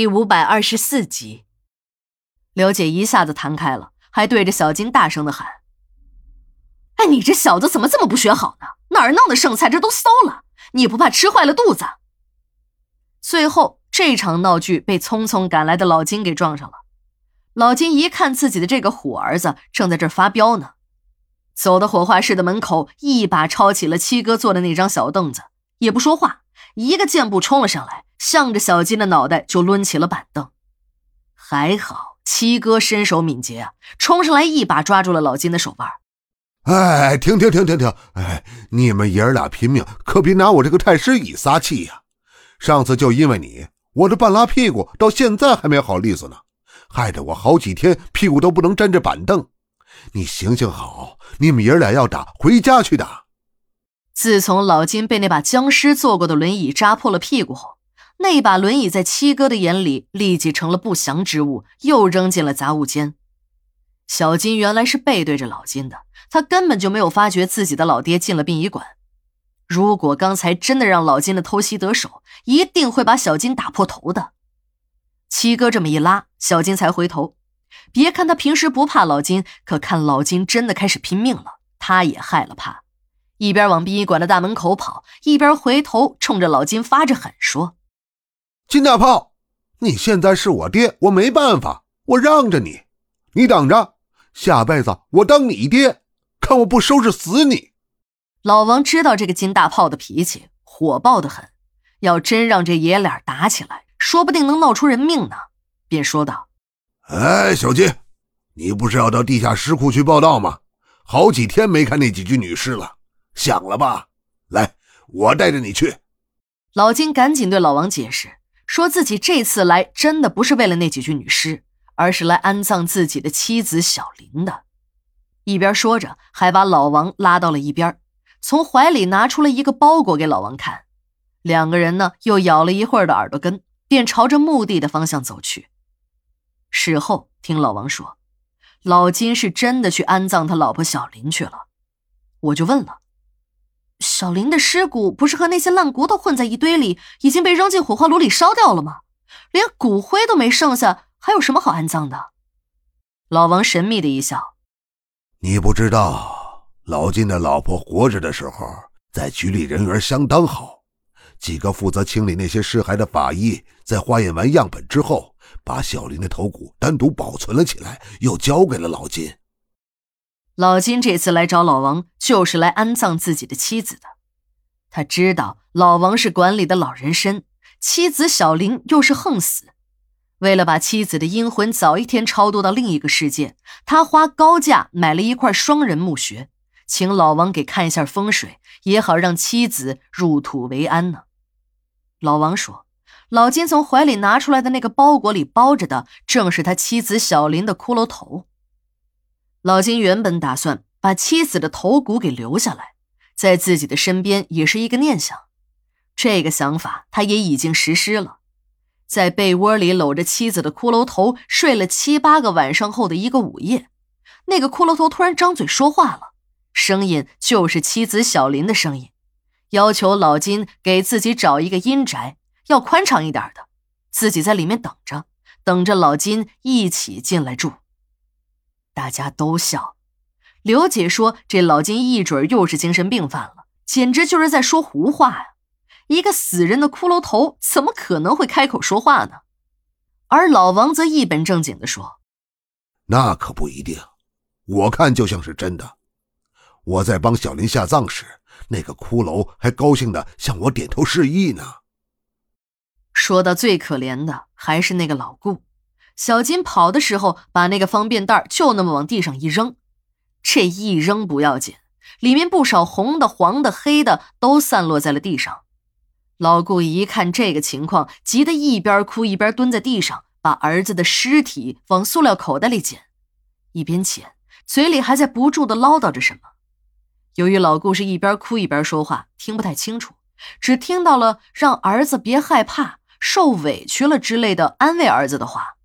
第五百二十四集，刘姐一下子弹开了，还对着小金大声的喊：“哎，你这小子怎么这么不学好呢？哪儿弄的剩菜？这都馊了，你不怕吃坏了肚子？”最后，这场闹剧被匆匆赶来的老金给撞上了。老金一看自己的这个虎儿子正在这发飙呢，走到火化室的门口，一把抄起了七哥坐的那张小凳子，也不说话，一个箭步冲了上来。向着小金的脑袋就抡起了板凳，还好七哥身手敏捷啊，冲上来一把抓住了老金的手腕。哎，停停停停停！哎，你们爷儿俩拼命，可别拿我这个太师椅撒气呀！上次就因为你，我这半拉屁股到现在还没好利索呢，害得我好几天屁股都不能沾着板凳。你行行好，你们爷儿俩要打，回家去打。自从老金被那把僵尸坐过的轮椅扎破了屁股后。那把轮椅在七哥的眼里立即成了不祥之物，又扔进了杂物间。小金原来是背对着老金的，他根本就没有发觉自己的老爹进了殡仪馆。如果刚才真的让老金的偷袭得手，一定会把小金打破头的。七哥这么一拉，小金才回头。别看他平时不怕老金，可看老金真的开始拼命了，他也害了怕，一边往殡仪馆的大门口跑，一边回头冲着老金发着狠说。金大炮，你现在是我爹，我没办法，我让着你，你等着，下辈子我当你爹，看我不收拾死你！老王知道这个金大炮的脾气，火爆的很，要真让这爷俩打起来，说不定能闹出人命呢。便说道：“哎，小金，你不是要到地下尸库去报道吗？好几天没看那几具女尸了，想了吧？来，我带着你去。”老金赶紧对老王解释。说自己这次来真的不是为了那几具女尸，而是来安葬自己的妻子小林的。一边说着，还把老王拉到了一边，从怀里拿出了一个包裹给老王看。两个人呢，又咬了一会儿的耳朵根，便朝着墓地的方向走去。事后听老王说，老金是真的去安葬他老婆小林去了。我就问了。小林的尸骨不是和那些烂骨头混在一堆里，已经被扔进火化炉里烧掉了吗？连骨灰都没剩下，还有什么好安葬的？老王神秘的一笑：“你不知道，老金的老婆活着的时候，在局里人缘相当好。几个负责清理那些尸骸的法医，在化验完样本之后，把小林的头骨单独保存了起来，又交给了老金。”老金这次来找老王，就是来安葬自己的妻子的。他知道老王是管理的老人参，妻子小林又是横死。为了把妻子的阴魂早一天超度到另一个世界，他花高价买了一块双人墓穴，请老王给看一下风水，也好让妻子入土为安呢。老王说，老金从怀里拿出来的那个包裹里包着的，正是他妻子小林的骷髅头。老金原本打算把妻子的头骨给留下来，在自己的身边也是一个念想。这个想法他也已经实施了，在被窝里搂着妻子的骷髅头睡了七八个晚上后的一个午夜，那个骷髅头突然张嘴说话了，声音就是妻子小林的声音，要求老金给自己找一个阴宅，要宽敞一点的，自己在里面等着，等着老金一起进来住。大家都笑，刘姐说：“这老金一准又是精神病犯了，简直就是在说胡话呀！一个死人的骷髅头怎么可能会开口说话呢？”而老王则一本正经地说：“那可不一定，我看就像是真的。我在帮小林下葬时，那个骷髅还高兴地向我点头示意呢。”说到最可怜的，还是那个老顾。小金跑的时候，把那个方便袋就那么往地上一扔，这一扔不要紧，里面不少红的、黄的、黑的都散落在了地上。老顾一看这个情况，急得一边哭一边蹲在地上，把儿子的尸体往塑料口袋里捡，一边捡，嘴里还在不住的唠叨着什么。由于老顾是一边哭一边说话，听不太清楚，只听到了让儿子别害怕、受委屈了之类的安慰儿子的话。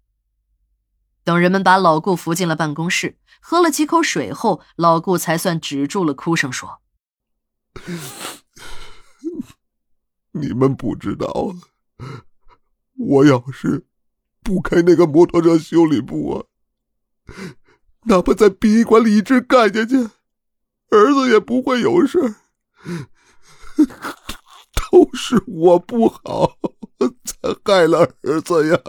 等人们把老顾扶进了办公室，喝了几口水后，老顾才算止住了哭声，说：“你们不知道啊，我要是不开那个摩托车修理部啊！哪怕在殡仪馆里一直干下去，儿子也不会有事。都是我不好，才害了儿子呀！